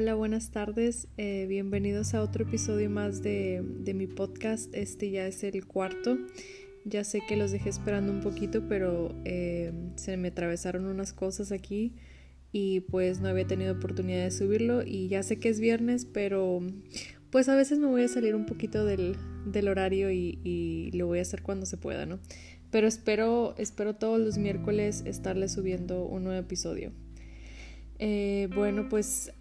Hola, buenas tardes. Eh, bienvenidos a otro episodio más de, mi podcast. Este ya es el cuarto. Ya sé que los dejé esperando un poquito, pero eh, se me atravesaron unas cosas aquí y pues no había tenido oportunidad de subirlo. Y ya sé que es viernes, pero pues a veces me voy a salir un poquito del, horario y, lo voy a hacer cuando se pueda, ¿no? Pero espero, espero todos los miércoles estarle subiendo un nuevo episodio. Eh, bueno, pues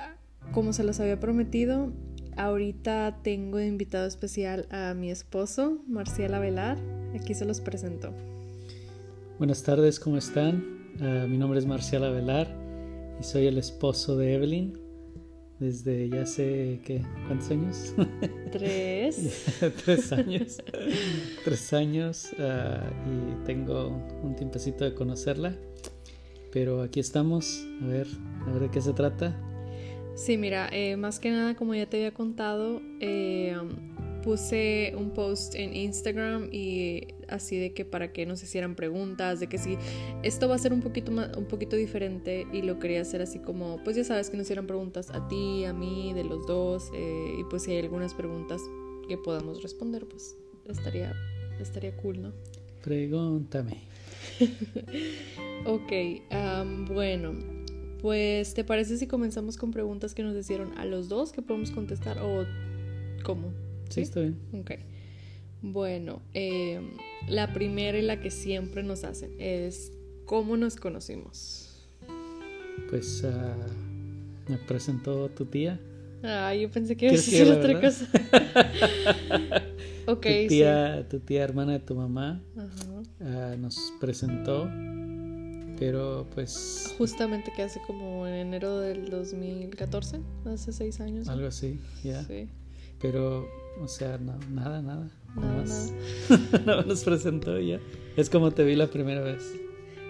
como se los había prometido, ahorita tengo de invitado especial a mi esposo, Marcial Avelar. Aquí se los presento. Buenas tardes, ¿cómo están? Ah, mi nombre es Marcial Avelar y soy el esposo de Evelyn desde ya sé ¿qué? cuántos años tres tres años tres años ah, y tengo un tiempecito de conocerla pero aquí estamos a ver a ver de qué se trata sí mira eh, más que nada como ya te había contado eh, puse un post en Instagram y así de que para que nos hicieran preguntas, de que si esto va a ser un poquito más, un poquito diferente y lo quería hacer así como, pues ya sabes que nos hicieran preguntas a ti, a mí, de los dos eh, y pues si hay algunas preguntas que podamos responder, pues estaría, estaría cool, ¿no? Pregúntame. ok, bueno, pues ¿te parece si comenzamos con preguntas que nos hicieron a los dos que podemos contestar o cómo? Sí, está bien. Ok. Bueno, eh, la primera y la que siempre nos hacen es ¿cómo nos conocimos? Pues uh, me presentó tu tía. Ah, yo pensé que iba a decir otra cosa. ok, tu tía, tu tía hermana de tu mamá uh, nos presentó, pero pues... Justamente que hace como en enero del 2014, hace seis años. Algo así, ya. Sí. Pero o sea, no, nada, nada. Nada, nada. nos presentó ya. Es como te vi la primera vez.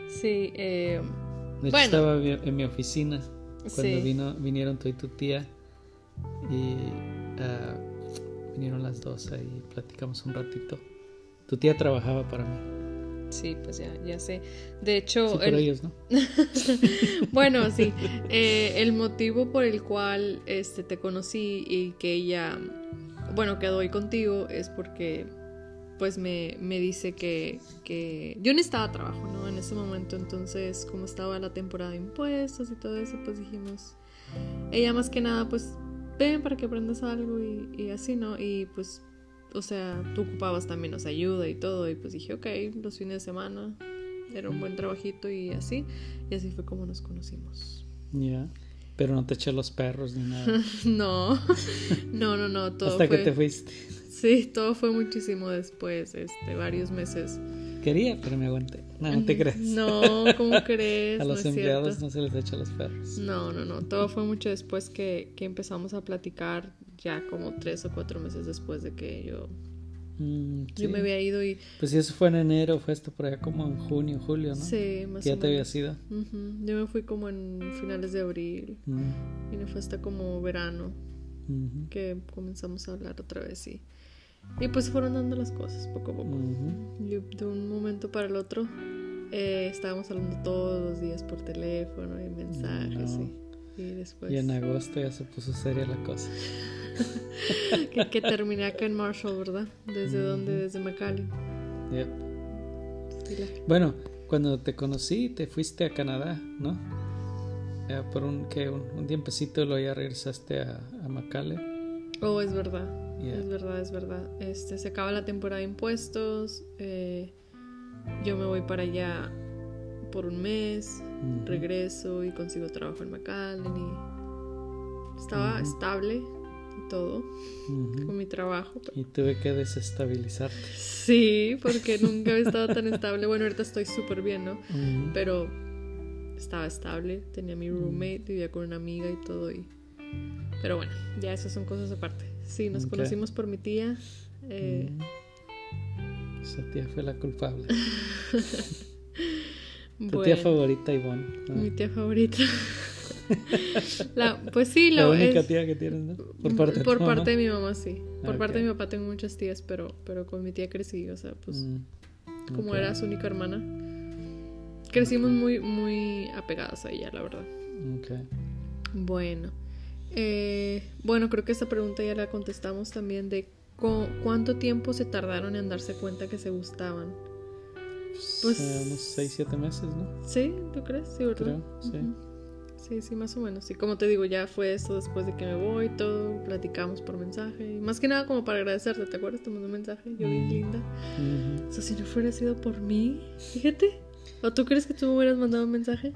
Sí, eh, de hecho, estaba en mi oficina cuando vino, vinieron tú y tu tía y ah, vinieron las dos ahí, platicamos un ratito. Tu tía trabajaba para mí. Sí, pues ya, ya sé. De hecho... Sí, pero ellos no. bueno, sí. Eh, el motivo por el cual este, te conocí y que ella bueno, que doy contigo es porque pues me, dice que, que, yo necesitaba trabajo, ¿no? En ese momento, entonces como estaba la temporada de impuestos y todo eso, pues dijimos, ella más que nada, pues ven para que aprendas algo y, así, ¿no? Y pues, o sea, tú ocupabas también nos ayuda y todo, y pues dije, ok, los fines de semana, era un buen trabajito y así, y así fue como nos conocimos. Ya. Pero no te eché los perros ni nada. no, no, no, no. Todo Hasta que te fuiste. Sí, todo fue muchísimo después, este, varios meses. Quería, pero me aguanté. No, no te crees. No, ¿cómo crees? A los empleados no se les echa los perros. No, no, no. Todo fue mucho después que, que empezamos a platicar, ya como tres o cuatro meses después de que yo Mm, yo me había ido y... Pues si eso fue en enero, fue esto por allá como en junio, julio, ¿no? Sí, más ya te había ido. Yo me fui como en finales de abril mm. y me fue hasta como verano que comenzamos a hablar otra vez y... Y pues fueron dando las cosas poco a poco. de un momento para el otro eh, estábamos hablando todos los días por teléfono y mensajes y, y después... Y en agosto ya se puso seria la cosa. Que, terminé acá en Marshall, ¿verdad? ¿Desde dónde? Desde McAllen. Bueno, cuando te conocí, te fuiste a Canadá, ¿no? por un, que un, tiempecito lo ya regresaste a, a McAllen. Oh, es verdad. Es verdad, es verdad. Este, se acaba la temporada de impuestos. Eh, yo me voy para allá por un mes. Regreso y consigo trabajo en McAllen. Y estaba estable todo con mi trabajo. Y tuve que desestabilizarte. Sí, porque nunca he estado tan estable. Bueno, ahorita estoy súper bien, ¿no? Pero estaba estable, tenía mi roommate, vivía con una amiga y todo. Y... Pero bueno, ya esas son cosas aparte. Sí, nos conocimos por mi tía. Eh... Esa tía fue la culpable. tu tía favorita, Ivonne. Mi tía favorita. La, pues sí, la única tía que tienes, ¿no? Por parte, de, mi mamá, sí. Por parte de mi papá tengo muchas tías, pero, pero con mi tía crecí, o sea, pues mm, como era su única hermana, crecimos muy, muy apegadas a ella, la verdad. Okay. Bueno, Eh, bueno, creo que esta pregunta ya la contestamos también de cuánto tiempo se tardaron en darse cuenta que se gustaban. Pues, eh, unos 6, 7 meses, ¿no? Sí, ¿tú crees? Sí, ¿verdad? Creo, sí. Sí, sí, más o menos. Y como te digo, ya fue eso después de que me voy, todo, platicamos por mensaje. Y más que nada como para agradecerte, ¿te acuerdas? Te mandé un mensaje, yo bien linda. O sea, si no fuera sido por mí, fíjate. ¿O tú crees que tú me hubieras mandado un mensaje?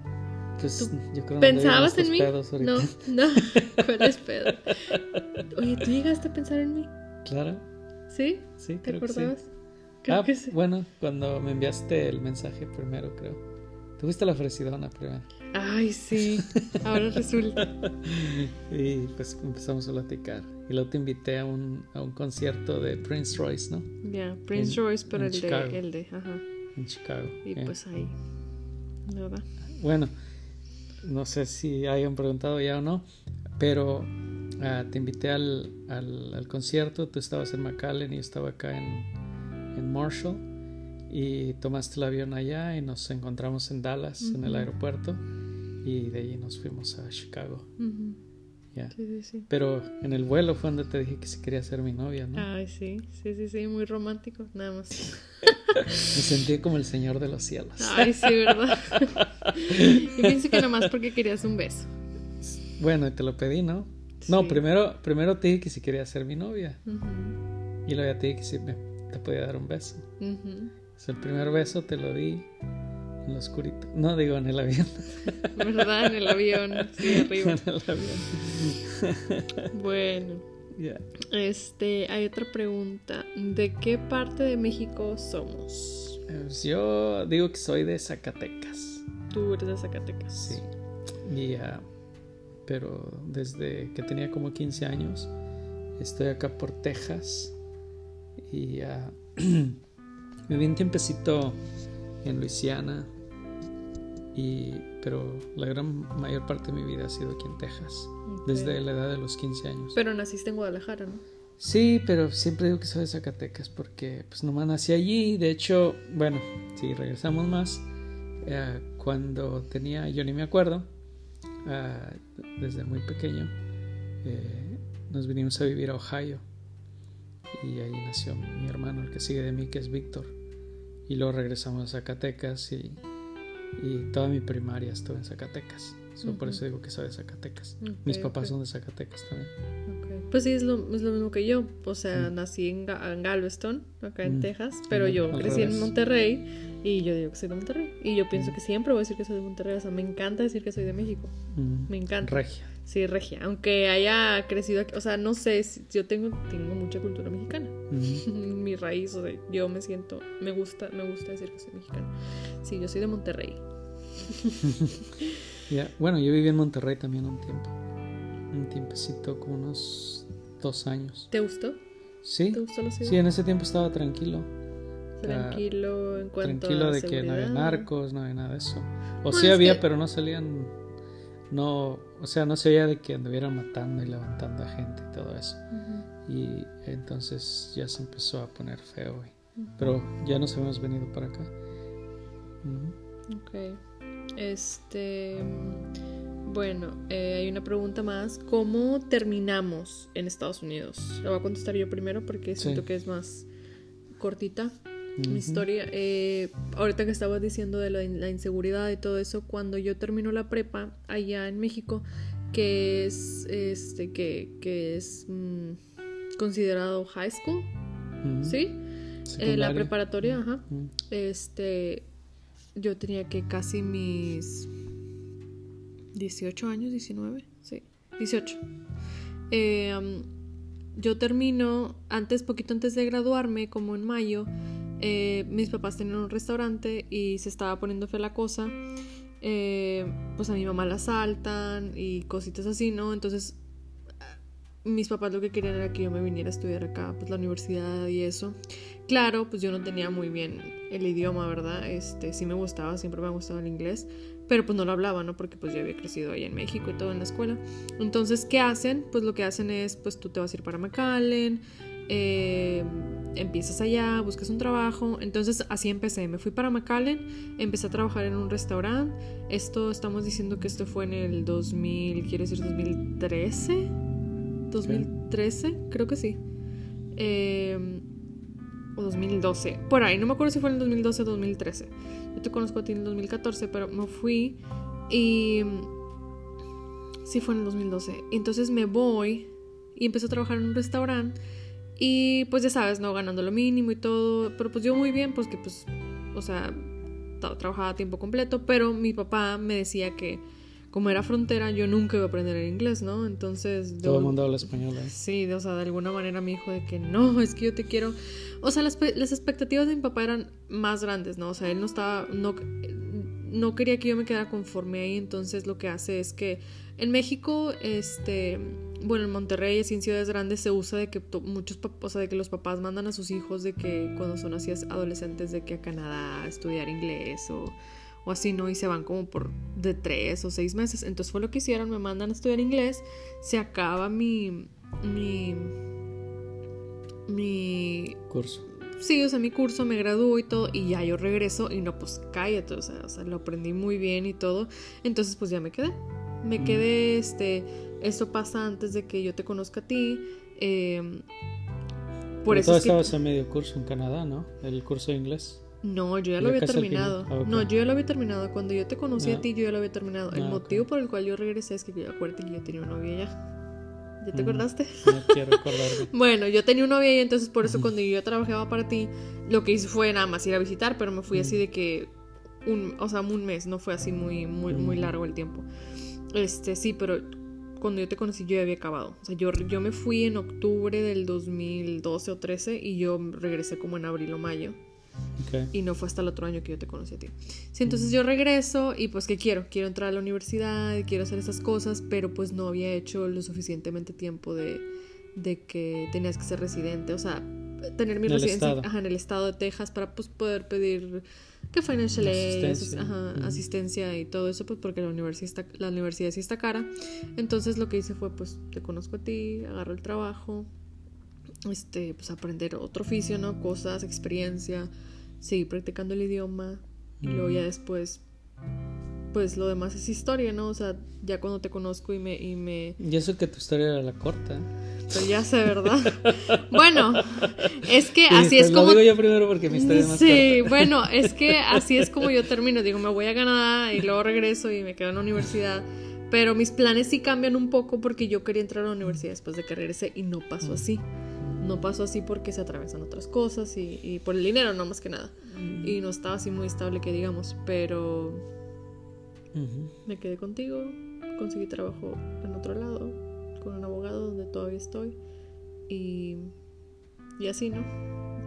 Pues yo creo ¿Pensabas en mí? No, no, ¿cuál pedo? Oye, ¿tú llegaste a pensar en mí? Claro. ¿Sí? Sí, ¿Te acordabas? ah, bueno, cuando me enviaste el mensaje primero, creo. Te fuiste la ofrecidona primero. Ay, sí, ahora resulta. y pues empezamos a platicar. Y luego te invité a un, a un concierto de Prince Royce, ¿no? Ya, Prince Royce, pero el de, el de, ajá. En Chicago. Y pues ahí, ¿verdad? Bueno, no sé si hayan preguntado ya o no, pero ah, te invité al, al, al, concierto, tú estabas en McAllen y yo estaba acá en, en Marshall y tomaste el avión allá y nos encontramos en Dallas, en el aeropuerto, y de ahí nos fuimos a Chicago. Pero en el vuelo fue donde te dije que si quería ser mi novia, ¿no? Ay, sí, sí, sí, sí, muy romántico, nada más. Me sentí como el señor de los cielos. Ay, sí, ¿verdad? y pienso que nomás porque querías un beso. Bueno, y te lo pedí, ¿no? No, primero, primero te dije que si quería ser mi novia. Y luego ya te dije que si me, te podía dar un beso el primer beso te lo di en lo oscurito. No digo en el avión. ¿Verdad? En el avión. Sí, arriba. En el avión. bueno. Este, hay otra pregunta. ¿De qué parte de México somos? Pues yo digo que soy de Zacatecas. Tú eres de Zacatecas. Sí. Y, pero desde que tenía como 15 años estoy acá por Texas y uh, Viví un tiempecito en Luisiana, y, pero la gran mayor parte de mi vida ha sido aquí en Texas, desde la edad de los 15 años. Pero naciste en Guadalajara, ¿no? Sí, pero siempre digo que soy de Zacatecas porque pues nomás nací allí. De hecho, bueno, si regresamos más, eh, cuando tenía, yo ni me acuerdo, ah, desde muy pequeño, eh, nos vinimos a vivir a Ohio y ahí nació mi hermano, el que sigue de mí, que es Víctor. Y luego regresamos a Zacatecas y, y toda mi primaria estuve en Zacatecas. Por eso digo que soy de Zacatecas. Mis papás son de Zacatecas también. Pues sí, es lo, es lo, mismo que yo. O sea, nací en, Galveston, acá en Texas, pero yo crecí en Monterrey y yo digo que soy de Monterrey. Y yo pienso que siempre voy a decir que soy de Monterrey. O sea, me encanta decir que soy de México. Me encanta. Regia. Sí, regia. Aunque haya crecido aquí, o sea, no sé, yo tengo, tengo mucha cultura mexicana. Mi raíz, o sea, yo me siento, me gusta, me gusta decir que soy mexicana. Sí, yo soy de Monterrey. Bueno, yo viví en Monterrey también un tiempo. Un tiempecito, como unos dos años. ¿Te gustó? Sí. ¿Te gustó la ciudad? Sí, en ese tiempo estaba tranquilo. Tranquilo en cuanto Tranquilo de que no había narcos, no había nada de eso. O sí había, pero no salían no, o sea, no se veía de que anduvieran matando y levantando a gente y todo eso. Y entonces ya se empezó a poner feo. Pero ya nos hemos venido para acá. Ok. Este. Bueno, eh, hay una pregunta más. ¿Cómo terminamos en Estados Unidos? La voy a contestar yo primero porque siento que es más cortita mi historia. Eh, ahorita que estabas diciendo de la, inseguridad y todo eso, cuando yo termino la prepa allá en México, que es este que, que es mm, considerado high school, ¿sí? Eh, la preparatoria, ajá. Este, yo tenía que casi mis 18 años, 19, sí, 18. Eh, yo termino antes, poquito antes de graduarme, como en mayo, eh, mis papás tenían un restaurante y se estaba poniendo fe la cosa. Eh, pues a mi mamá la asaltan y cositas así, ¿no? Entonces mis papás lo que querían era que yo me viniera a estudiar acá, pues la universidad y eso. Claro, pues yo no tenía muy bien el idioma, ¿verdad? Este, sí me gustaba, siempre me ha gustado el inglés, pero pues no lo hablaba, ¿no? Porque pues yo había crecido ahí en México y todo en la escuela. Entonces, ¿qué hacen? Pues lo que hacen es, pues tú te vas a ir para McAllen, eh, empiezas allá, buscas un trabajo. Entonces así empecé. Me fui para McAllen, empecé a trabajar en un restaurante. Esto estamos diciendo que esto fue en el 2000, quiere decir 2013. 2013, creo que sí. Eh, o 2012. Por ahí, no me acuerdo si fue en el 2012 o 2013. Yo te conozco a ti en el 2014, pero me fui y... Sí fue en el 2012. Entonces me voy y empecé a trabajar en un restaurante y pues ya sabes, ¿no? Ganando lo mínimo y todo. Pero pues yo muy bien, pues que pues, o sea, trabajaba a tiempo completo, pero mi papá me decía que como era frontera, yo nunca iba a aprender el inglés, ¿no? Entonces... Todo el mundo habla español, ¿eh? Sí, o sea, de alguna manera me dijo de que no, es que yo te quiero... O sea, las, las expectativas de mi papá eran más grandes, ¿no? O sea, él no estaba... No, no quería que yo me quedara conforme ahí, entonces lo que hace es que en México, este, bueno, en Monterrey, así en ciudades grandes, se usa de que muchos, o sea, de que los papás mandan a sus hijos de que cuando son así adolescentes de que a Canadá a estudiar inglés o o así, ¿no? Y se van como por de tres o seis meses. Entonces fue lo que hicieron, me mandan a estudiar inglés, se acaba mi... mi... mi... curso. Sí, o sea, mi curso, me gradúo y todo, y ya yo regreso y no, pues cállate, o sea, o sea lo aprendí muy bien y todo. Entonces, pues ya me quedé. Me mm. quedé, este, eso pasa antes de que yo te conozca a ti. Eh, por eso estabas a medio curso en Canadá, ¿no? El curso de inglés. No, yo ya lo había terminado. Ah, no, yo ya lo había terminado. Cuando yo te conocí a ti, yo ya lo había terminado. El ah, motivo por el cual yo regresé es que yo acuérdate que yo tenía una novia ya. ¿Ya te mm, acordaste? No quiero recordarme. bueno, yo tenía una novia y entonces por eso cuando yo trabajaba para ti, lo que hice fue nada más ir a visitar, pero me fui así de que un, o sea, un mes, no fue así muy, muy, muy largo el tiempo. Este, sí, pero cuando yo te conocí yo ya había acabado. O sea, yo, yo me fui en octubre del 2012 o 13 y yo regresé como en abril o mayo. Y no fue hasta el otro año que yo te conocí a ti. Sí, entonces yo regreso y pues ¿qué quiero? Quiero entrar a la universidad, quiero hacer esas cosas, pero pues no había hecho lo suficientemente tiempo de, de que tenías que ser residente, o sea, tener mi residencia en el estado de Texas para pues poder pedir que financial aid, asistencia. y todo eso, pues porque la universidad está, la universidad sí está cara. Entonces lo que hice fue pues te conozco a ti, agarro el trabajo, este, pues aprender otro oficio, ¿no? Cosas, experiencia, seguir practicando el idioma y luego ya después, pues lo demás es historia, ¿no? O sea, ya cuando te conozco y me... Y, me... y eso que tu historia era la corta. Pero ya sé, ¿verdad? bueno, es que así es como... Lo digo yo primero porque mi historia es más Sí, bueno, es que así es como yo termino. Digo, me voy a Canadá y luego regreso y me quedo en la universidad. Pero mis planes sí cambian un poco porque yo quería entrar a la universidad después de que regrese y no pasó así no pasó así porque se atravesan otras cosas y, por el dinero, no más que nada. Mm. Y no estaba así muy estable que digamos, pero me quedé contigo, conseguí trabajo en otro lado, con un abogado donde todavía estoy y, y así, ¿no?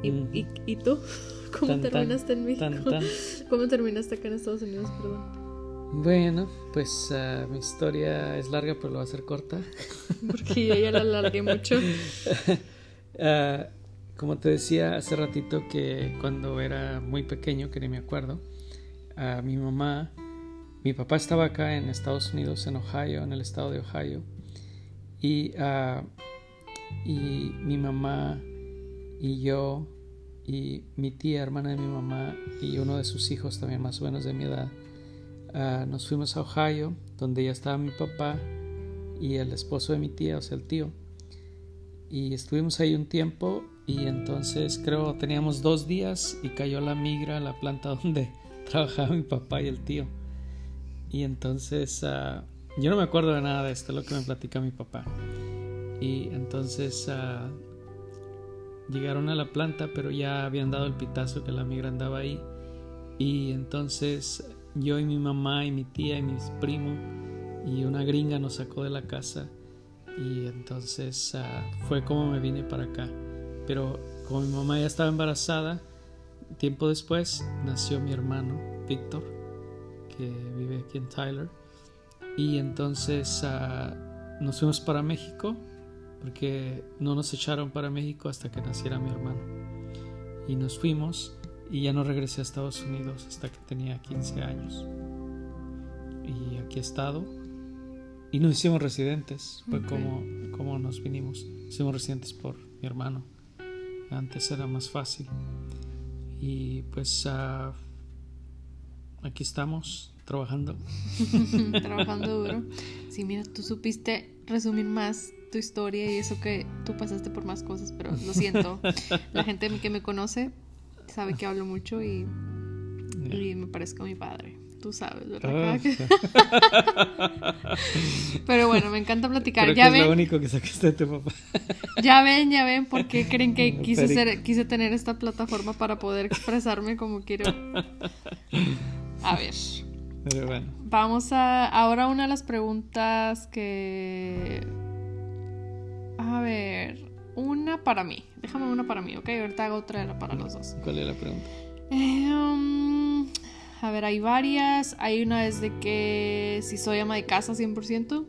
Y, y, tú? ¿Cómo terminaste en México? ¿Cómo terminaste acá en Estados Unidos? Perdón. Bueno, pues ah, mi historia es larga, pero lo va a hacer corta. Porque yo ya la alargué mucho. Ah, como te decía hace ratito que cuando era muy pequeño, que ni me acuerdo, a mi mamá, mi papá estaba acá en Estados Unidos, en Ohio, en el estado de Ohio, y, uh, y mi mamá y yo y mi tía, hermana de mi mamá, y uno de sus hijos también más o menos de mi edad, ah, nos fuimos a Ohio, donde ya estaba mi papá y el esposo de mi tía, o sea, el tío y estuvimos ahí un tiempo y entonces creo teníamos dos días y cayó la migra a la planta donde trabajaba mi papá y el tío. Y entonces ah, yo no me acuerdo de nada de esto, lo que me platica mi papá. Y entonces ah, llegaron a la planta, pero ya habían dado el pitazo que la migra andaba ahí. Y entonces yo y mi mamá y mi tía y mis primos y una gringa nos sacó de la casa y entonces ah, fue como me vine para acá. Pero como mi mamá ya estaba embarazada, tiempo después nació mi hermano, Víctor, que vive aquí en Tyler. Y entonces ah, nos fuimos para México, porque no nos echaron para México hasta que naciera mi hermano. Y nos fuimos y ya no regresé a Estados Unidos hasta que tenía 15 años. Y aquí he estado y nos hicimos residentes, fue como, como nos vinimos. Hicimos residentes por mi hermano. Antes era más fácil. Y pues uh, aquí estamos trabajando. trabajando duro. Sí, mira, tú supiste resumir más tu historia y eso que tú pasaste por más cosas, pero lo siento. La gente que me conoce sabe que hablo mucho y, y me parezco a mi padre. Tú sabes, ¿verdad? Ah. Pero bueno, me encanta platicar. ya que ven, es lo único que sacaste de tu papá. Ya ven, ya ven por qué creen que quise, ser, quise tener esta plataforma para poder expresarme como quiero. A ver. Pero bueno. Vamos a ahora una de las preguntas que a ver, una para mí. Déjame una para mí, ¿ok? Ahorita hago otra para los dos. ¿Cuál es la pregunta? Eh, um, a ver, hay varias. Hay una es de que si soy ama de casa 100%.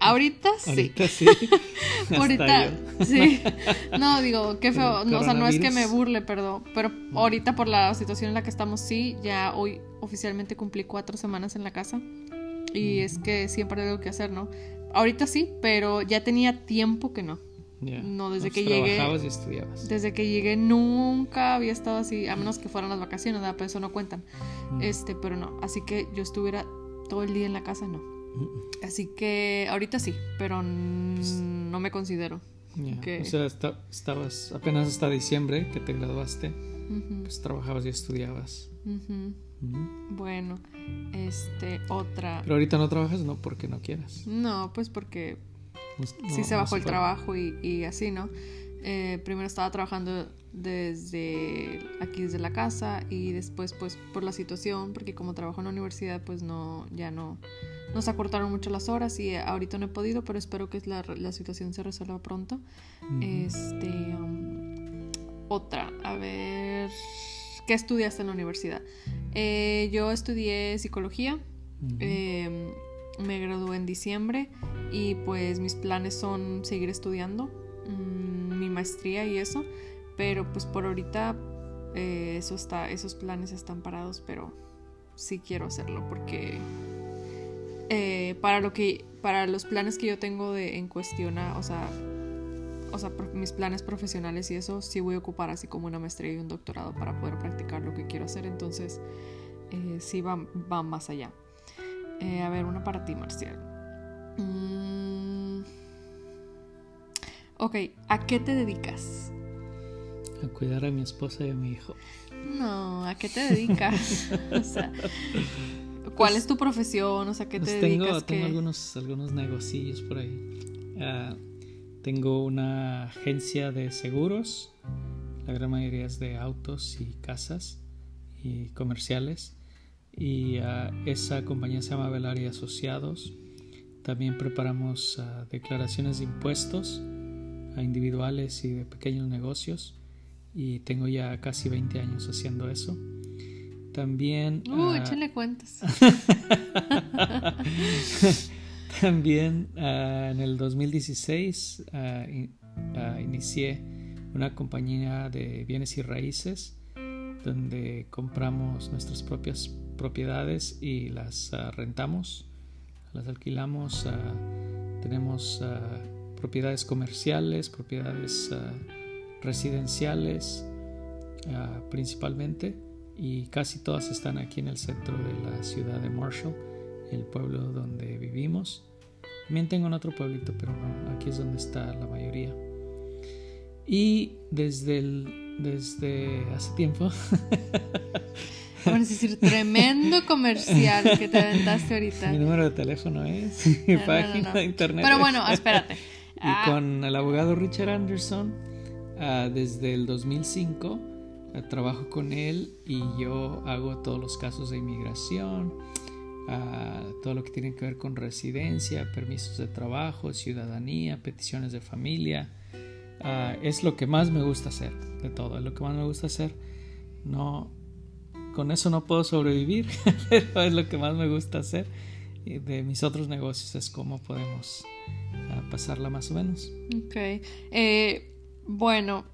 Ahorita sí. Ahorita sí. ahorita sí. No, digo, qué feo. No, o sea, no es que me burle, perdón. Pero ahorita por la situación en la que estamos, sí. Ya hoy oficialmente cumplí cuatro semanas en la casa. Y es que siempre hay algo que hacer, ¿no? Ahorita sí, pero ya tenía tiempo que no. No, desde que llegué. Trabajabas y estudiabas. Desde que llegué nunca había estado así, a menos que fueran las vacaciones, ¿verdad? pero eso no cuentan. Mm. Este, pero no. Así que yo estuviera todo el día en la casa, no. Así que ahorita sí, pero no me considero. O sea, estabas apenas hasta diciembre que te graduaste, pues trabajabas y estudiabas. Bueno, este, otra. Pero ahorita no trabajas, no porque no quieras. No, pues porque sí se bajó el trabajo y, así, ¿no? Eh, primero estaba trabajando desde aquí, desde la casa, y después, pues, por la situación, porque como trabajo en la universidad, pues no, ya no, nos acortaron mucho las horas y ahorita no he podido, pero espero que la, la situación se resuelva pronto. Este, um, otra, a ver. ¿Qué estudiaste en la universidad? Eh, yo estudié psicología. Me gradué en diciembre y pues mis planes son seguir estudiando mm, mi maestría y eso. Pero pues por ahorita eh, eso está, esos planes están parados, pero sí quiero hacerlo porque eh, para lo que para los planes que yo tengo de en cuestión, o sea, o sea, mis planes profesionales y eso, sí voy a ocupar así como una maestría y un doctorado para poder practicar lo que quiero hacer. Entonces, eh, sí va, va, más allá. Eh, a ver, una para ti, Marcial. Mm. Ok, ¿a qué te dedicas? A cuidar a mi esposa y a mi hijo. No, ¿a qué te dedicas? o sea, ¿cuál es tu profesión? O sea, ¿qué te pues dedicas? Tengo algunos, algunos negocios por ahí. Uh, tengo una agencia de seguros, la gran mayoría es de autos y casas y comerciales. Y ah, esa compañía se llama Velari Asociados. También preparamos ah, declaraciones de impuestos a individuales y de pequeños negocios. Y tengo ya casi 20 años haciendo eso. También. Uh, uh échale cuentas. También ah, en el 2016 ah, ah, inicié una compañía de bienes y raíces donde compramos nuestras propias propiedades y las rentamos, las alquilamos, tenemos propiedades comerciales, propiedades residenciales principalmente y casi todas están aquí en el centro de la ciudad de Marshall, el pueblo donde vivimos. También tengo en otro pueblito, pero no, aquí es donde está la mayoría. Y desde, desde hace tiempo... Bueno, es decir, tremendo comercial que te aventaste ahorita. Mi número de teléfono es, mi página de internet. Pero bueno, espérate. y ah. con el abogado Richard Anderson, ah, desde el 2005, ah, trabajo con él y yo hago todos los casos de inmigración, todo lo que tiene que ver con residencia, permisos de trabajo, ciudadanía, peticiones de familia. es lo que más me gusta hacer de todo, es lo que más me gusta hacer. No, con eso no puedo sobrevivir, pero es lo que más me gusta hacer. Y de mis otros negocios es cómo podemos pasarla más o menos. Ok. Eh, bueno,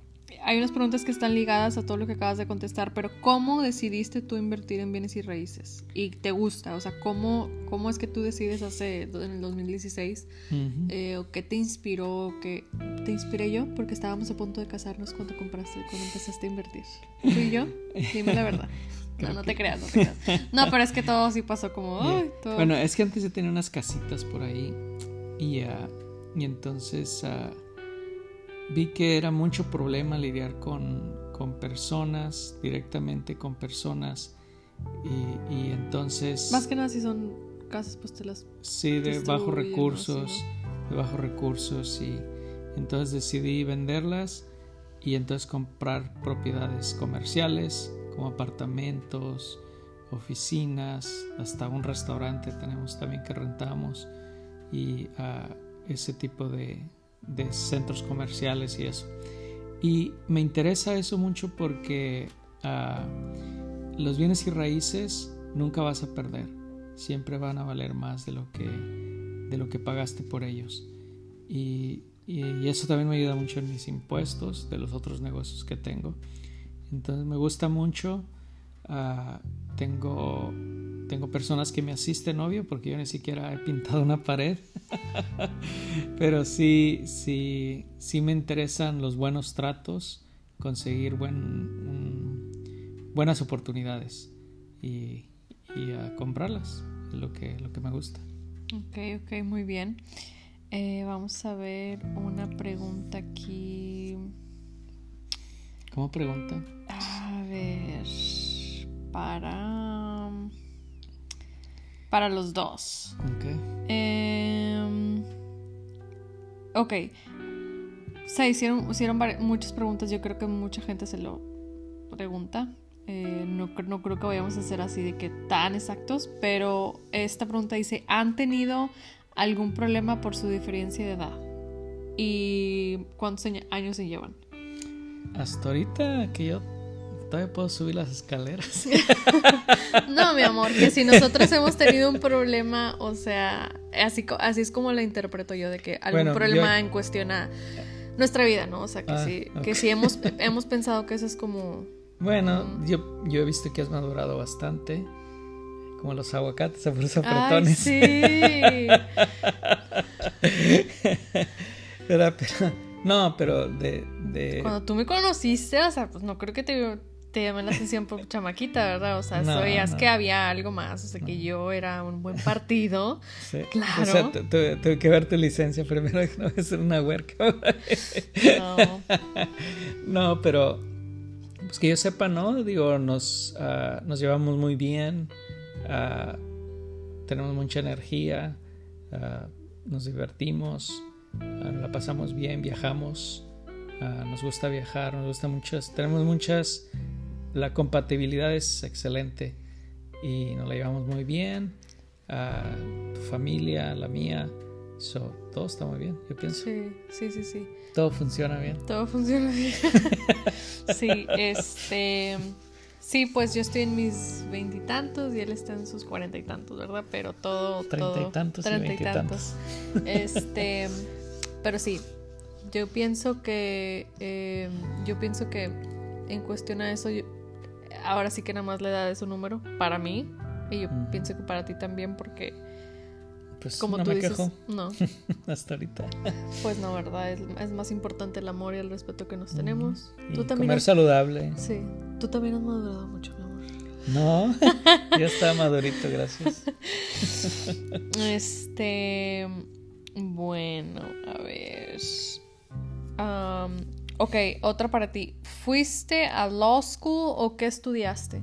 hay unas preguntas que están ligadas a todo lo que acabas de contestar, pero ¿cómo decidiste tú invertir en bienes y raíces? ¿Y te gusta? O sea, ¿cómo, cómo es que tú decides hace, en el 2016? Eh, ¿O qué te inspiró? ¿Qué te inspiré yo? Porque estábamos a punto de casarnos cuando compraste, cuando empezaste a invertir. ¿Tú y yo? Dime la verdad. No, no te creas, no te creas. No, pero es que todo sí pasó como... Bueno, es que antes yo tenía unas casitas por ahí y, uh, y entonces... Uh, vi que era mucho problema lidiar con, con personas, directamente con personas. Y, entonces... Más que nada si son casas, pues te las... Sí, de bajos recursos, de bajos recursos. Y entonces decidí venderlas y entonces comprar propiedades comerciales como apartamentos, oficinas, hasta un restaurante tenemos también que rentamos y uh, ese tipo de, centros comerciales y eso. Y me interesa eso mucho porque ah, los bienes y raíces nunca vas a perder. Siempre van a valer más de lo que, de lo que pagaste por ellos. Y, y, eso también me ayuda mucho en mis impuestos de los otros negocios que tengo. Entonces me gusta mucho. Ah, tengo tengo personas que me asisten, obvio, porque yo ni siquiera he pintado una pared. Pero sí, sí, sí me interesan los buenos tratos, conseguir buen, buenas oportunidades y, a comprarlas, es lo que, lo que me gusta. Ok, ok, muy bien. Eh, vamos a ver una pregunta aquí. ¿Cómo pregunta? A ver, para para los dos. Ok. Eh, ok. Se hicieron, hicieron muchas preguntas. Yo creo que mucha gente se lo pregunta. Eh, no, no creo que vayamos a ser así de que tan exactos. Pero esta pregunta dice: ¿Han tenido algún problema por su diferencia de edad? ¿Y cuántos años se llevan? Hasta ahorita que yo todavía puedo subir las escaleras. no, mi amor, que si nosotros hemos tenido un problema, o sea, así, así es como la interpreto yo, de que algún problema en cuestión a nuestra vida, ¿no? O sea, que ah, sí, que sí hemos, hemos pensado que eso es como... Bueno, yo, yo he visto que has madurado bastante. Como los aguacates, por esos apretones. sí. pero, no, pero de, de, Cuando tú me conociste, o sea, pues no creo que te, te llamé la atención por chamaquita, ¿verdad? O sea, sabías que había algo más, o sea, que yo era un buen partido. Sí. Claro. O sea, tuve que ver tu licencia primero, que no voy a ser una huerca. no. no, pero pues que yo sepa, ¿no? Digo, nos, uh, nos llevamos muy bien, uh, tenemos mucha energía, uh, nos divertimos, la pasamos bien, viajamos. nos gusta viajar, nos gusta muchas, tenemos muchas la compatibilidad es excelente y nos la llevamos muy bien. A tu familia, la mía, so, todo está muy bien, yo pienso. Sí, sí, sí, sí. Todo funciona bien. Todo funciona bien. sí, este. Sí, pues yo estoy en mis veintitantos y, él está en sus cuarenta y tantos, ¿verdad? Pero todo. Treinta y tantos y veintitantos. Este. Pero sí, yo pienso que. Eh, yo pienso que en cuestión a eso, ahora sí que nada más la edad es un número para mí y yo pienso que para ti también porque pues como tú dices, no. Hasta ahorita. Pues no, ¿verdad? Es, más importante el amor y el respeto que nos tenemos. tú también comer saludable. Sí. Tú también has madurado mucho, mi amor. No, ya está madurito, gracias. este, bueno, a ver. Ok, otra para ti. ¿Fuiste a law school o qué estudiaste?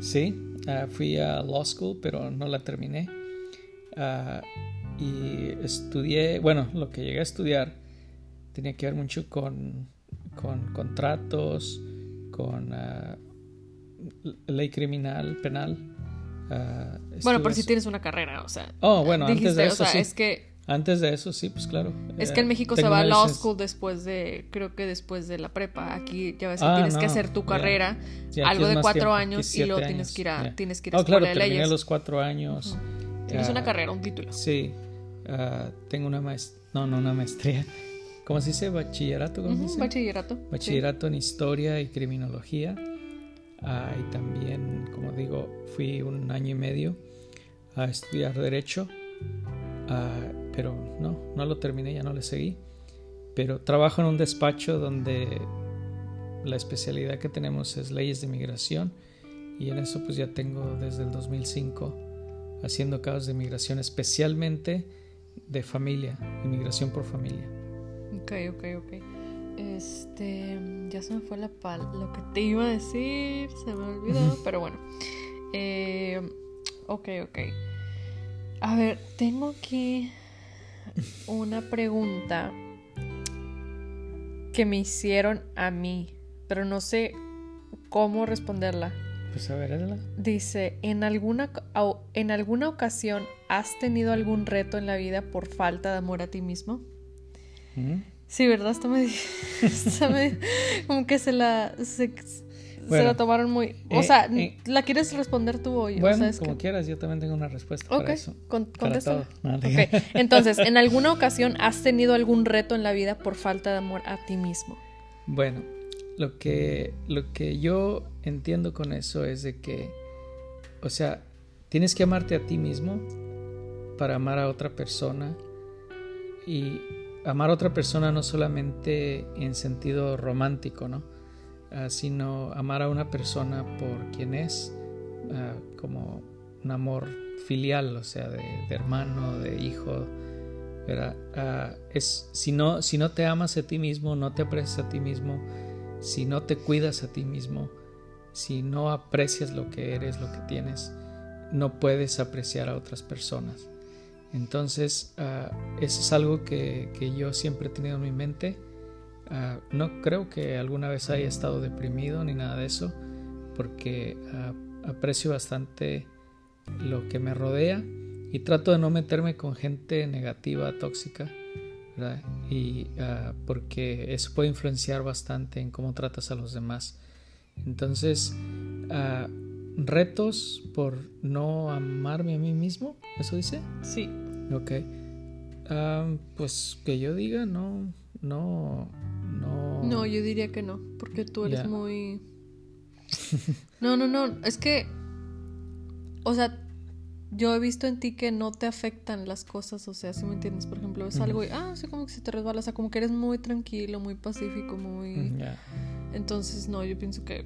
Sí, ah, fui a law school, pero no la terminé. Ah, y estudié, bueno, lo que llegué a estudiar tenía que ver mucho con, con contratos, con uh, ley criminal, penal. bueno, por si tienes una carrera, o sea. Oh, bueno, antes de eso. O sea, es que antes de eso, sí, pues claro. Es que en México se va a law school después de, creo que después de la prepa. Aquí ya ves que ah, tienes que hacer tu carrera, algo de cuatro años y luego tienes que ir a, tienes que ir a oh, claro, terminé los cuatro años. Tienes una carrera, un título. Sí, uh, tengo una maestría, no, no una maestría, ¿cómo se dice? Bachillerato, ¿cómo se dice? Bachillerato. Bachillerato en historia y criminología. Ah, y también, como digo, fui un año y medio a estudiar derecho, ah, pero no, no lo terminé, ya no le seguí. Pero trabajo en un despacho donde la especialidad que tenemos es leyes de migración y en eso pues ya tengo desde el 2005 haciendo casos de migración especialmente de familia, inmigración por familia. Ok, ok, ok. Este, ya se me fue la pal, lo que te iba a decir, se me olvidó, pero bueno. Eh, ok, ok. A ver, tengo aquí una pregunta que me hicieron a mí, pero no sé cómo responderla. Pues a ver, Dice, ¿en alguna, ¿en alguna ocasión has tenido algún reto en la vida por falta de amor a ti mismo? Sí, ¿verdad? Está medio, como que se la... Se, la tomaron muy... O eh, sea, eh, ¿la quieres responder tú hoy? Bueno, como quieras, yo también tengo una respuesta para eso. Con, Entonces, ¿en alguna ocasión has tenido algún reto en la vida por falta de amor a ti mismo? Bueno, lo que, lo que yo entiendo con eso es de que, o sea, tienes que amarte a ti mismo para amar a otra persona y amar a otra persona no solamente en sentido romántico, ¿no? Ah, sino amar a una persona por quien es, ah, como un amor filial, o sea, de, hermano, de hijo. Uh, es, si, no, si no te amas a ti mismo, no te aprecias a ti mismo, si no te cuidas a ti mismo, si no aprecias lo que eres, lo que tienes, no puedes apreciar a otras personas. Entonces, ah, eso es algo que, yo siempre he tenido en mi mente. Ah, no creo que alguna vez haya estado deprimido ni nada de eso, porque ah, aprecio bastante lo que me rodea y trato de no meterme con gente negativa, tóxica y ah, porque eso puede influenciar bastante en cómo tratas a los demás. Entonces, retos por no amarme a mí mismo, ¿eso dice? Sí. Ok. Pues que yo diga, no, no, no. No, yo diría que no, porque tú eres muy... No, no, no, es que, o sea, yo he visto en ti que no te afectan las cosas, o sea, si me entiendes, por ejemplo, es algo y, ah, sí, como que se te resbala, o sea, como que eres muy tranquilo, muy pacífico, muy... Entonces, no, yo pienso que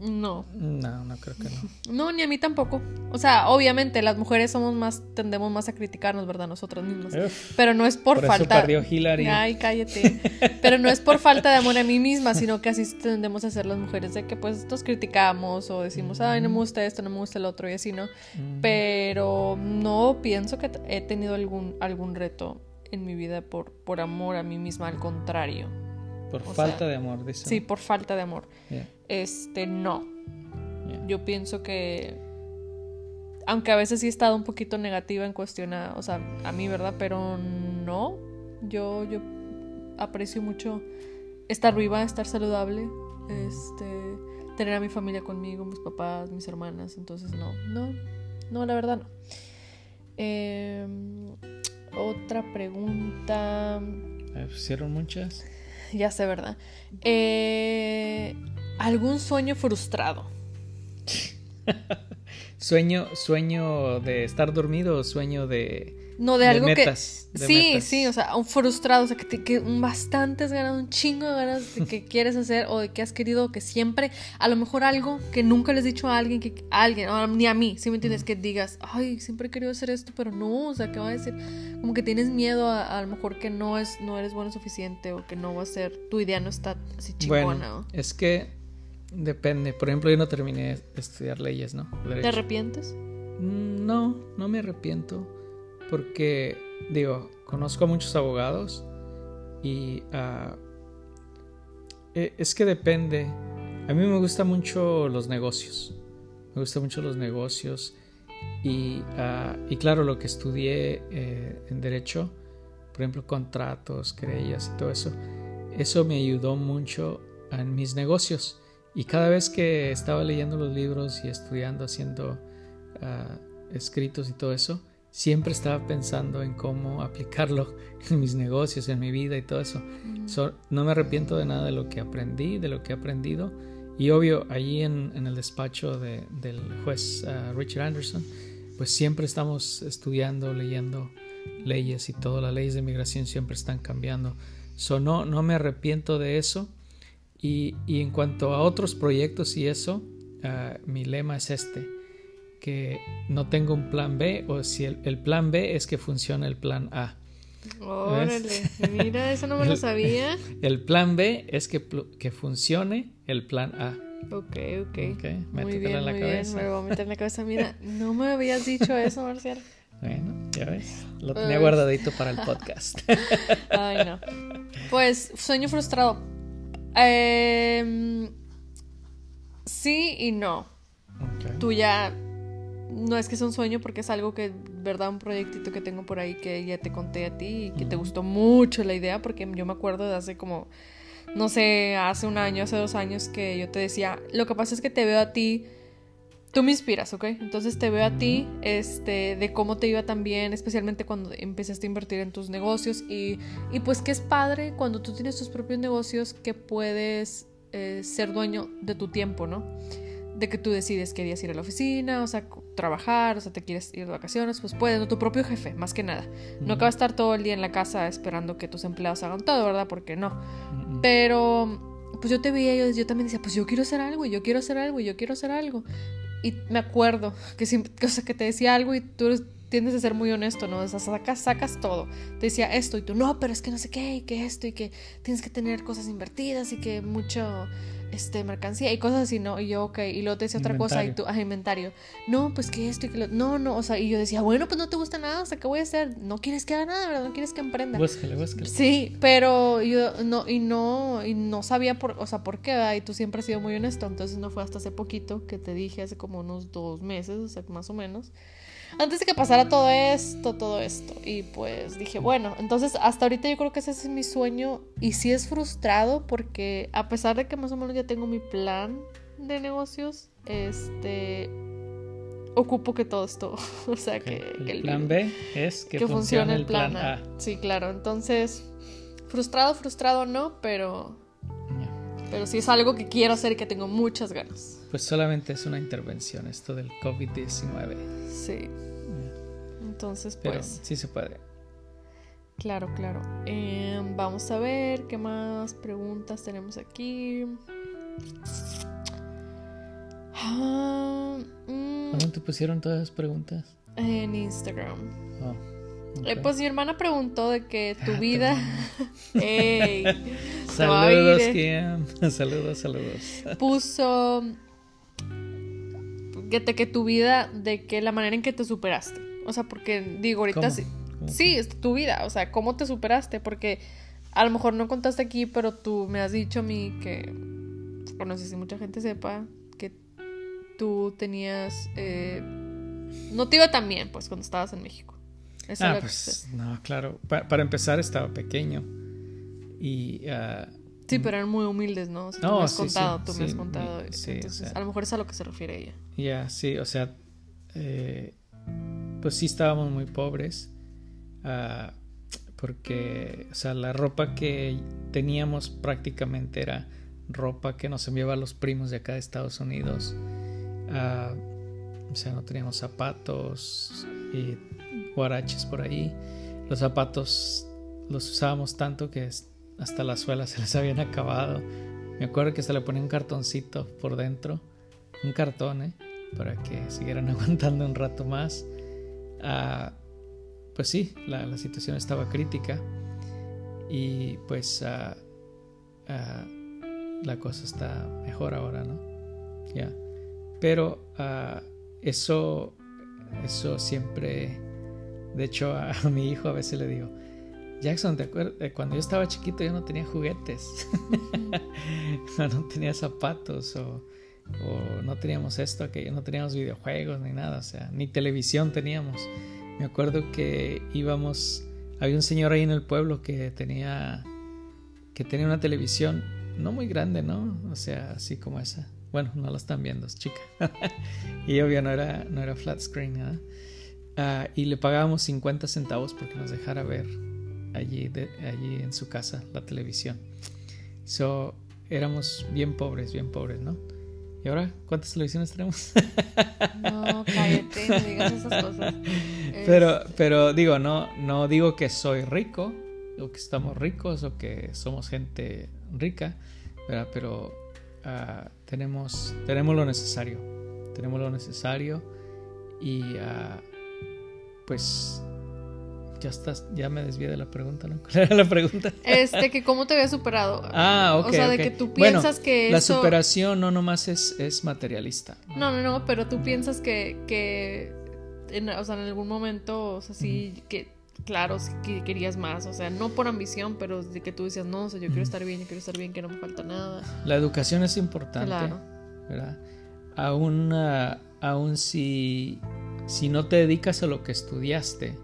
no. No, no creo que no. No, ni a mí tampoco. O sea, obviamente las mujeres somos más, tendemos más a criticarnos, ¿verdad? Nosotras mismas. Pero no es por, falta. Ay, cállate. Pero no es por falta de amor a mí misma, sino que así tendemos a ser las mujeres, de que pues nos criticamos o decimos, ay, no me gusta esto, no me gusta el otro y así, ¿no? Pero no pienso que he tenido algún, algún reto en mi vida por, por amor a mí misma, al contrario. Por falta de amor, dice. Sí, por falta de amor. Este, no. Yo pienso que. Aunque a veces sí he estado un poquito negativa en cuestión a, o sea, a mí, ¿verdad? Pero no. Yo, yo aprecio mucho estar viva, estar saludable. Este. Tener a mi familia conmigo, mis papás, mis hermanas. Entonces, no. No. No, la verdad no. Em, otra pregunta. ¿Hicieron muchas? ya sé, ¿verdad? Eh, ¿Algún sueño frustrado? sueño, sueño de estar dormido o sueño de no, de, algo que. sí, sí, o sea, un frustrado, o sea, que, te, que bastantes ganas, un chingo de ganas de que quieres hacer o de que has querido, que siempre, a lo mejor algo que nunca les has dicho a alguien, que a alguien, ni a mí, si me entiendes, que digas, ay, siempre he querido hacer esto, pero no, o sea, ¿qué va a decir? Como que tienes miedo a, a lo mejor que no, es, no eres bueno suficiente o que no va a ser, tu idea no está así chingona. Bueno, es que depende. Por ejemplo, yo no terminé de estudiar leyes, ¿no? ¿Te arrepientes? Mm, no, no me arrepiento porque, digo, conozco a muchos abogados y uh, es que depende. A mí me gustan mucho los negocios. Me gustan mucho los negocios. Y, uh, y claro, lo que estudié eh, en derecho, por ejemplo, contratos, querellas y todo eso, eso me ayudó mucho en mis negocios. Y cada vez que estaba leyendo los libros y estudiando, haciendo uh, escritos y todo eso, siempre estaba pensando en cómo aplicarlo en mis negocios, en mi vida y todo eso. no me arrepiento de nada de lo que aprendí, de lo que he aprendido. Y obvio, allí en, el despacho del juez uh, Richard Anderson, pues siempre estamos estudiando, leyendo leyes y todas las leyes de migración siempre están cambiando. So, no, no me arrepiento de eso. Y, en cuanto a otros proyectos y eso, uh, mi lema es este que no tengo un plan B o si el, plan B es que funcione el plan A. Órale, mira, eso no me lo sabía. El plan B es que, que funcione el plan A. Ok, ok. okay muy bien, en la muy cabeza. bien. Me voy a meter en la cabeza. Mira, no me habías dicho eso, Marcial. Bueno, ya ves. Lo tenía guardadito para el podcast. Ay, no. Pues, sueño frustrado. Eh, sí y no. Tú ya no es que sea un sueño porque es algo que, verdad, un proyectito que tengo por ahí que ya te conté a ti y que te gustó mucho la idea porque yo me acuerdo de hace como, no sé, hace un año, hace dos años que yo te decía, lo que pasa es que te veo a ti, tú me inspiras, ¿ok? Entonces te veo a ti, este, de cómo te iba tan bien, especialmente cuando empezaste a invertir en tus negocios y, y pues que es padre cuando tú tienes tus propios negocios que puedes eh, ser dueño de tu tiempo, ¿no? de que tú decides qué días ir a la oficina, o sea, trabajar, o sea, te quieres ir de vacaciones, pues puedes, no tu propio jefe, más que nada. No que va a estar todo el día en la casa esperando que tus empleados hagan todo, ¿verdad? Porque no. Pero, pues yo te veía, yo, yo también decía, pues yo quiero hacer algo, y yo quiero hacer algo, y yo quiero hacer algo. Y me acuerdo que siempre, o sea, que te decía algo y tú tienes de ser muy honesto, ¿no? O sea, sacas, sacas todo. Te decía esto y tú, no, pero es que no sé qué, y que esto, y que tienes que tener cosas invertidas, y que mucho este, mercancía y cosas así, ¿no? Y yo, ok, y luego te decía otra cosa y tú, ah, inventario. No, pues que esto y que lo... No, no, o sea, y yo decía, bueno, pues no te gusta nada, o sea, ¿qué voy a hacer? No quieres que haga nada, ¿verdad? No quieres que emprenda. Búscale, búscale. Sí, pero yo no, y no, y no sabía por, o sea, por qué, ¿verdad? Y tú siempre has sido muy honesto, entonces no fue hasta hace poquito que te dije, hace como unos dos meses, o sea, más o menos antes de que pasara todo esto, todo esto. Y pues dije, bueno, entonces hasta ahorita yo creo que ese es mi sueño. Y sí es frustrado porque a pesar de que más o menos ya tengo mi plan de negocios, este ocupo que todo esto, o sea, que, el, plan B es que, funcione, el plan, A. Sí, claro. Entonces, frustrado, frustrado no, pero pero sí es algo que quiero hacer y que tengo muchas ganas. Pues solamente es una intervención esto del COVID-19. Sí. Entonces, pues... sí se puede. Claro, claro. Em, vamos a ver qué más preguntas tenemos aquí. Ah, mm. ¿Dónde te pusieron todas las preguntas? En Instagram. Oh, eh, pues mi hermana preguntó de que tu ah, vida. saludos, Kim. Saludos, saludos. Puso que, te, que tu vida, de que la manera en que te superaste. O sea, porque digo, ahorita sí, sí, es tu vida. O sea, ¿cómo te superaste? Porque a lo mejor no contaste aquí, pero tú me has dicho a mí que, bueno, no sé si mucha gente sepa, que tú tenías, eh, no te iba tan bien, pues, cuando estabas en México. Ah, pues, no, claro. para empezar, estaba pequeño. Y uh, Sí, pero eran muy humildes, ¿no? tú me has contado, tú me has contado. Entonces, a lo mejor es a lo que se refiere ella. Ya, sí, o sea, eh, pues sí estábamos muy pobres. Ah, porque, o sea, la ropa que teníamos prácticamente era ropa que nos enviaba los primos de acá de Estados Unidos. Ah, o sea, no teníamos zapatos y guaraches por ahí. Los zapatos los usábamos tanto que hasta las suelas se les habían acabado. Me acuerdo que se le ponía un cartoncito por dentro, un cartón, ¿eh? para que siguieran aguantando un rato más. Ah, pues sí, la, situación estaba crítica y pues ah, ah, la cosa está mejor ahora, ¿no? Ya. Pero eso, eso siempre, de hecho a mi hijo a veces le digo, Jackson, ¿te acuerdas? Eh, cuando yo estaba chiquito yo no tenía juguetes, no tenía zapatos o, no teníamos esto, que no teníamos videojuegos ni nada, o sea, ni televisión teníamos. Me acuerdo que íbamos, había un señor ahí en el pueblo que tenía, que tenía una televisión no muy grande, ¿no? O sea, así como esa. Bueno, no la están viendo, es chica. y obvio no era, no era flat screen, ¿no? Ah, y le pagábamos 50 centavos porque nos dejara ver allí, allí en su casa la televisión. So, éramos bien pobres, bien pobres, ¿no? ¿Y ahora cuántas televisiones tenemos? No, cállate, no digas esas cosas. Pero, pero digo, no, no digo que soy rico, o que estamos ricos, o que somos gente rica, pero uh, tenemos, tenemos lo necesario. Tenemos lo necesario y uh, pues ya estás, ya me desvié de la pregunta, ¿no? ¿Cuál era la pregunta? Este, que cómo te había superado. Ah, ok. O sea, de que tú piensas que La superación no nomás es, es materialista. No, no, no, pero tú piensas que, que en, o sea, en algún momento, o sea, sí, que claro, sí que querías más, o sea, no por ambición, pero de que tú decías, no, o sea, yo quiero estar bien, yo quiero estar bien, que no me falta nada. La educación es importante, Claro. ¿verdad? Aún, ah, aún si, si no te dedicas a lo que estudiaste,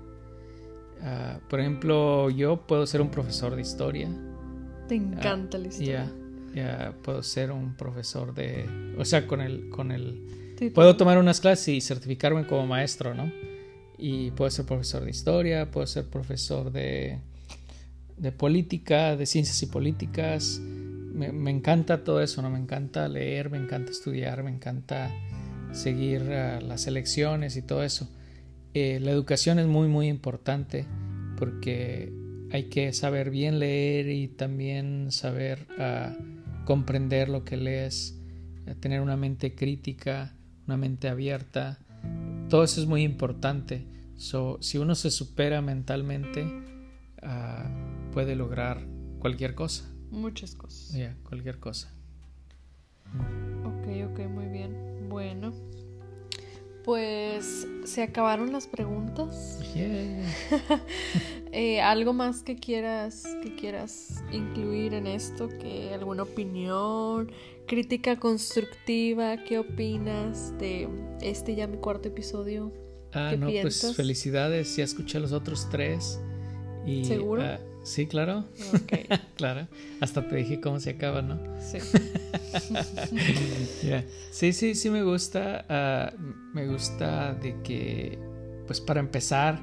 ah, por ejemplo, yo puedo ser un profesor de historia. Te encanta la historia. Ya, ya puedo ser un profesor de, o sea, con el, con el, Sí, puedo tomar unas clases y certificarme como maestro, ¿no? Y puedo ser profesor de historia, puedo ser profesor de, de política, de ciencias y políticas. Me, me encanta todo eso, ¿no? Me encanta leer, me encanta estudiar, me encanta seguir uh, las elecciones y todo eso. Eh, la educación es muy, muy importante porque hay que saber bien leer y también saber uh, comprender lo que lees, uh, tener una mente crítica, una mente abierta. Todo eso es muy importante. So, si uno se supera mentalmente, uh, puede lograr cualquier cosa. Muchas cosas. Ya, yeah, cualquier cosa. Ok, ok, muy bien. Bueno, pues se acabaron las preguntas. Yeah. eh, ¿Algo más que quieras, que quieras incluir en esto? ¿Que ¿Alguna opinión? ¿Crítica constructiva? ¿Qué opinas de este ya mi cuarto episodio? Ah, ¿Qué no, piensas? pues felicidades. Ya escuché los otros tres. Y, ¿Seguro? ah, sí, claro. Ok, claro. Hasta te dije cómo se acaba, ¿no? sí. Yeah. Sí, sí, sí me gusta. ah, me gusta de que, pues para empezar,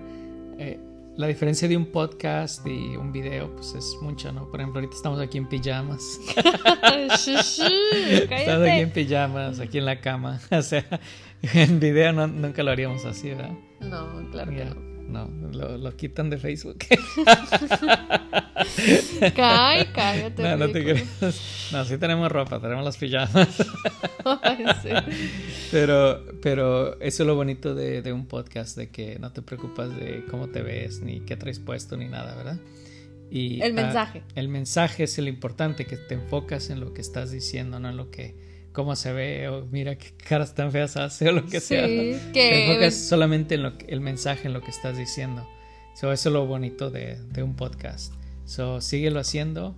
eh, la diferencia de un podcast y un video, pues es mucha, ¿no? Por ejemplo, ahorita estamos aquí en pijamas. Estamos aquí en pijamas, aquí en la cama. O sea, en video no- nunca lo haríamos así, ¿verdad? No, claro que no. No, lo, lo quitan de Facebook. Cállate, cállate. no, no te ridículo. creas. No, sí tenemos ropa, tenemos las pijamas. Ay, sí. Pero, pero eso es lo bonito de, de un podcast, de que no te preocupas de cómo te ves, ni qué traes puesto, ni nada, ¿verdad? Y, El ah, mensaje. el mensaje es el importante, que te enfocas en lo que estás diciendo, no en lo que, cómo se ve, o mira qué caras tan feas hace, o lo que sea. ¿no? Sí, Te que enfocas solamente en lo que- el mensaje, en lo que estás diciendo. So, eso es lo bonito de, de un podcast. So, síguelo haciendo,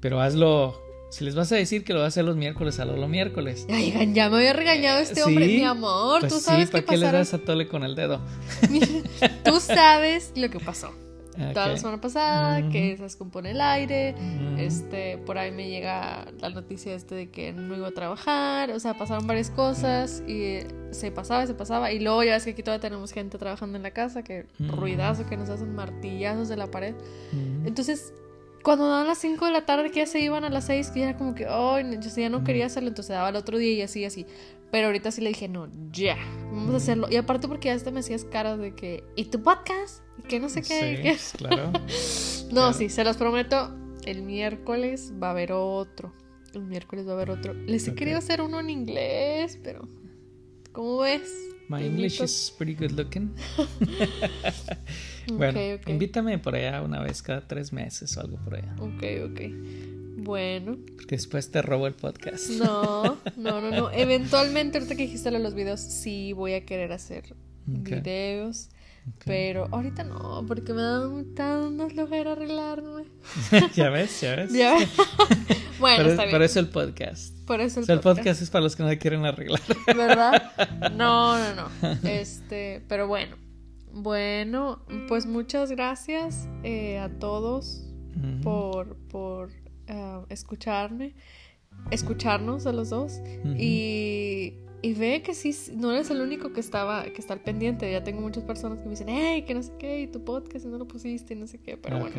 pero hazlo. Si les vas a decir que lo vas a hacer los miércoles, hazlo los miércoles. Ay, ya me había regañado este Sí, hombre, mi amor. Pues tú sí, sabes ¿para qué qué le das a tole con el dedo? Tú sabes lo que pasó. Toda la semana pasada, que se descompone el aire. Este, por ahí me llega la noticia este de que no iba a trabajar. O sea, pasaron varias cosas y se pasaba y se pasaba. Y luego ya ves que aquí todavía tenemos gente trabajando en la casa, que ruidazo, que nos hacen martillazos de la pared. Entonces, cuando daban las 5 de la tarde, que ya se iban a las 6, que ya era como que, ay, no, yo ya no quería hacerlo, entonces daba el otro día y así, así. Pero ahorita sí le dije, no, ya, vamos a hacerlo. Y aparte porque ya hasta me hacías caras de que, ¿y tu podcast? Y que no sé qué. Sí, pues, claro. No, claro. sí, se los prometo, el miércoles va a haber otro. El miércoles va a haber otro. Les he querido hacer uno en inglés, pero, ¿cómo ves? My English Bendito. is pretty good looking. bueno, invítame por allá una vez cada tres meses o algo por allá. Ok, ok. Bueno, Porque después te robo el podcast. No, no, no, no. Eventualmente, ahorita que dijiste lo de los videos, sí voy a querer hacer videos. Pero ahorita no, porque me da tanta flojera arreglarme. ya ves, ya ves. Ya. Bueno, por, está bien. por eso el podcast. Por eso el O sea, el podcast. podcast es para los que no se quieren arreglar. ¿Verdad? No, no, no. Este, pero bueno. Bueno, pues muchas gracias eh, a todos por, por ah, escucharme, escucharnos a los dos. Y Y ve que sí, no eres el único que estaba, que está al pendiente. Ya tengo muchas personas que me dicen, hey, que no sé qué, y tu podcast y no lo pusiste, y no sé qué. Pero bueno.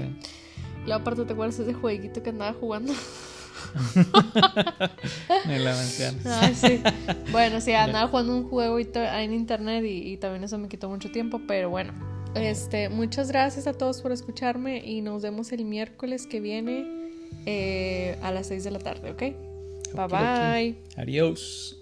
Luego aparte te acuerdas de ese jueguito que andaba jugando. Me la ah, sí. Bueno, sí, andaba jugando un juego en internet y, y, también eso me quitó mucho tiempo, pero bueno. Este, muchas gracias a todos por escucharme y nos vemos el miércoles que viene eh, a las 6 de la tarde, ¿ok? Bye bye. Adiós.